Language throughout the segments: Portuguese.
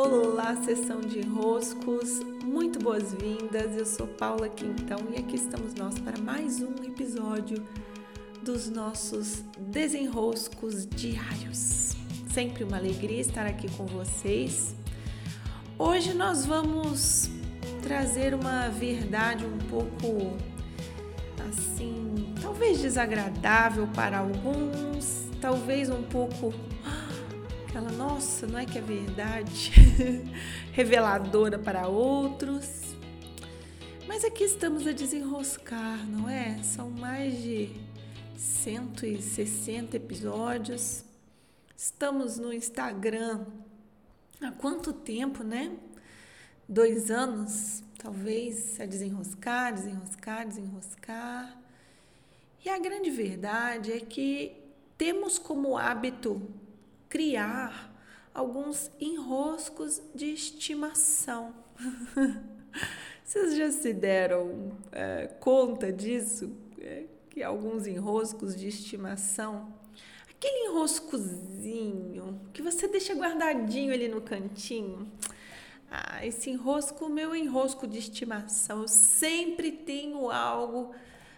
Olá, sessão de enroscos, muito boas-vindas. Eu sou Paula Quintão e aqui estamos nós para mais um episódio dos nossos desenroscos diários. Sempre uma alegria estar aqui com vocês. Hoje nós vamos trazer uma verdade um pouco assim, talvez desagradável para alguns, talvez um pouco aquela, nossa, não é que é verdade, reveladora para outros. Mas aqui estamos a desenroscar, não é? São mais de 160 episódios. Estamos no Instagram há quanto tempo, né? Dois anos, talvez, a desenroscar, desenroscar, desenroscar. E a grande verdade é que temos como hábito criar alguns enroscos de estimação. Vocês já se deram é, conta disso? É, que alguns enroscos de estimação, aquele enroscozinho que você deixa guardadinho ali no cantinho. Ah, esse enrosco, meu enrosco de estimação, eu sempre tenho algo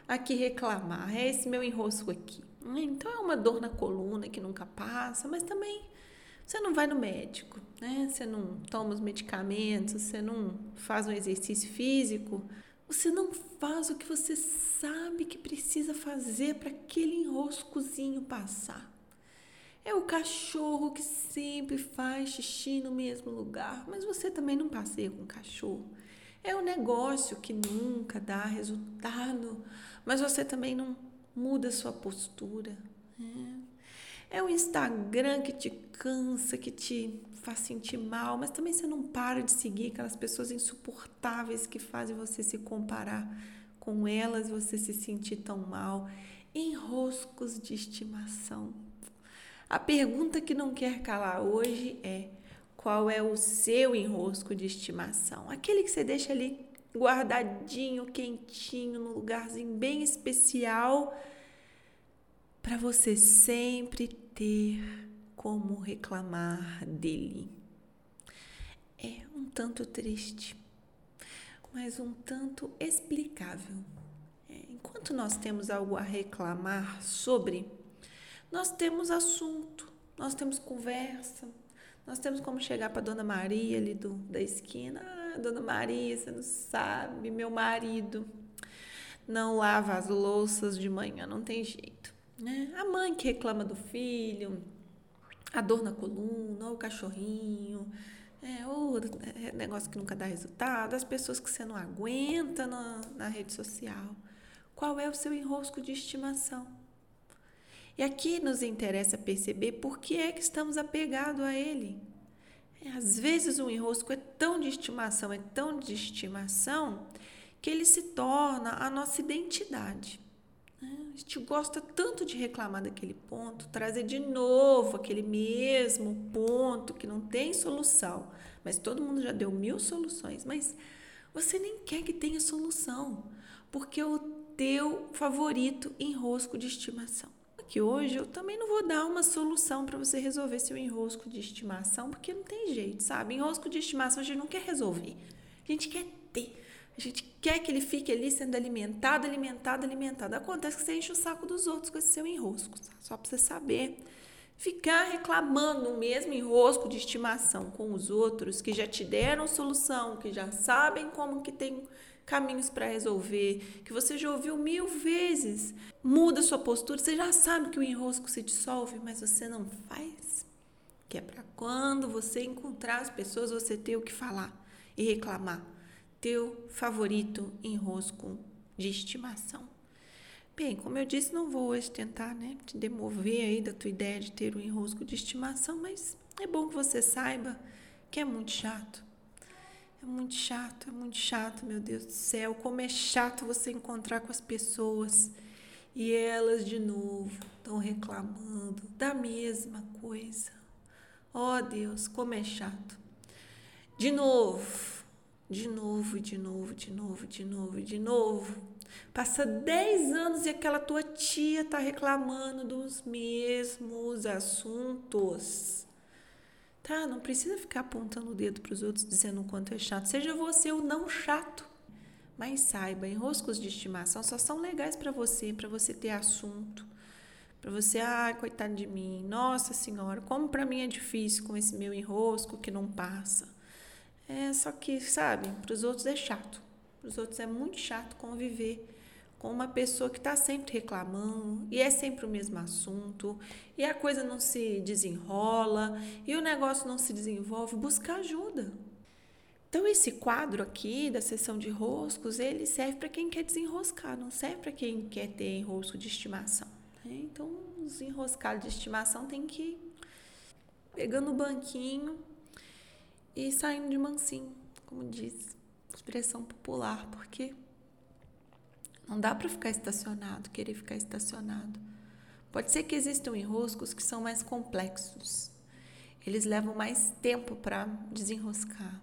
a que reclamar. É esse meu enrosco aqui. Então é uma dor na coluna que nunca passa, mas também você não vai no médico, né? Você não toma os medicamentos, você não faz um exercício físico, você não faz o que você sabe que precisa fazer para aquele enroscozinho passar. É o cachorro que sempre faz xixi no mesmo lugar, mas você também não passeia com o cachorro. É o negócio que nunca dá resultado, mas você também não muda sua postura. É. é o Instagram que te cansa, que te faz sentir mal, mas também você não para de seguir aquelas pessoas insuportáveis que fazem você se comparar com elas, você se sentir tão mal. Enroscos de estimação. A pergunta que não quer calar hoje é: qual é o seu enrosco de estimação? Aquele que você deixa ali guardadinho, quentinho, num lugarzinho bem especial, para você sempre ter como reclamar dele. É um tanto triste, mas um tanto explicável. É, enquanto nós temos algo a reclamar sobre, nós temos assunto, nós temos conversa, nós temos como chegar para Dona Maria ali do, da esquina. Ah, Dona Maria, você não sabe, meu marido não lava as louças de manhã, não tem jeito. Né? A mãe que reclama do filho, a dor na coluna, ou o cachorrinho, é, ou é, negócio que nunca dá resultado, as pessoas que você não aguenta na, na rede social. Qual é o seu enrosco de estimação? E aqui nos interessa perceber por que é que estamos apegados a ele. É, às vezes o enrosco é tão de estimação, é tão de estimação, que ele se torna a nossa identidade. A gente gosta tanto de reclamar daquele ponto, trazer de novo aquele mesmo ponto que não tem solução. Mas todo mundo já deu mil soluções, mas você nem quer que tenha solução, porque o teu favorito enrosco de estimação que hoje eu também não vou dar uma solução para você resolver seu enrosco de estimação, porque não tem jeito, sabe? Enrosco de estimação a gente não quer resolver, a gente quer ter. A gente quer que ele fique ali sendo alimentado, alimentado, alimentado. Acontece que você enche o saco dos outros com esse seu enrosco, só para você saber. Ficar reclamando o mesmo enrosco de estimação com os outros que já te deram solução, que já sabem como que tem caminhos para resolver, que você já ouviu mil vezes. Muda sua postura, você já sabe que o enrosco se dissolve, mas você não faz. Que é para quando você encontrar as pessoas, você ter o que falar e reclamar. Teu favorito enrosco de estimação. Bem, como eu disse, não vou tentar né, te demover aí da tua ideia de ter um enrosco de estimação, mas é bom que você saiba que é muito chato é muito chato, é muito chato, meu Deus do céu. Como é chato você encontrar com as pessoas e elas de novo estão reclamando da mesma coisa. Oh Deus, como é chato. De novo, de novo, de novo, de novo, de novo, de novo. Passa 10 anos e aquela tua tia tá reclamando dos mesmos assuntos. Tá? Não precisa ficar apontando o dedo para os outros dizendo o quanto é chato. Seja você o não chato. Mas saiba, enroscos de estimação só são legais para você, para você ter assunto, para você, ai, coitado de mim. Nossa Senhora, como para mim é difícil com esse meu enrosco que não passa. É, só que, sabe, para os outros é chato. Para os outros é muito chato conviver com uma pessoa que está sempre reclamando e é sempre o mesmo assunto e a coisa não se desenrola e o negócio não se desenvolve, busca ajuda. Então esse quadro aqui da sessão de roscos, ele serve para quem quer desenroscar, não serve para quem quer ter enrosco de estimação. Né? Então os enroscados de estimação tem que ir pegando o banquinho e saindo de mansinho, como diz, expressão popular, porque não dá para ficar estacionado, querer ficar estacionado. Pode ser que existam enroscos que são mais complexos. Eles levam mais tempo para desenroscar.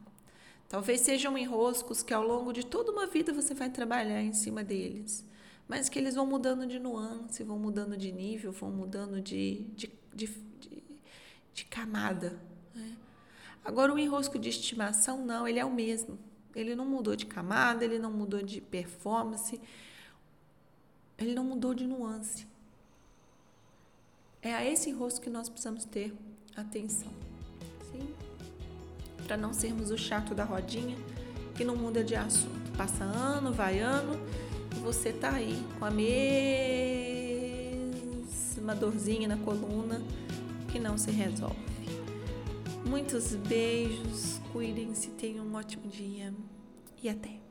Talvez sejam enroscos que ao longo de toda uma vida você vai trabalhar em cima deles, mas que eles vão mudando de nuance, vão mudando de nível, vão mudando de, de, de, de, de camada. Agora, o enrosco de estimação, não, ele é o mesmo. Ele não mudou de camada, ele não mudou de performance, ele não mudou de nuance. É a esse rosto que nós precisamos ter atenção. Sim? Para não sermos o chato da rodinha que não muda de assunto. Passa ano, vai ano e você tá aí com a mesma dorzinha na coluna que não se resolve. Muitos beijos, cuidem-se, tenham um ótimo dia e até!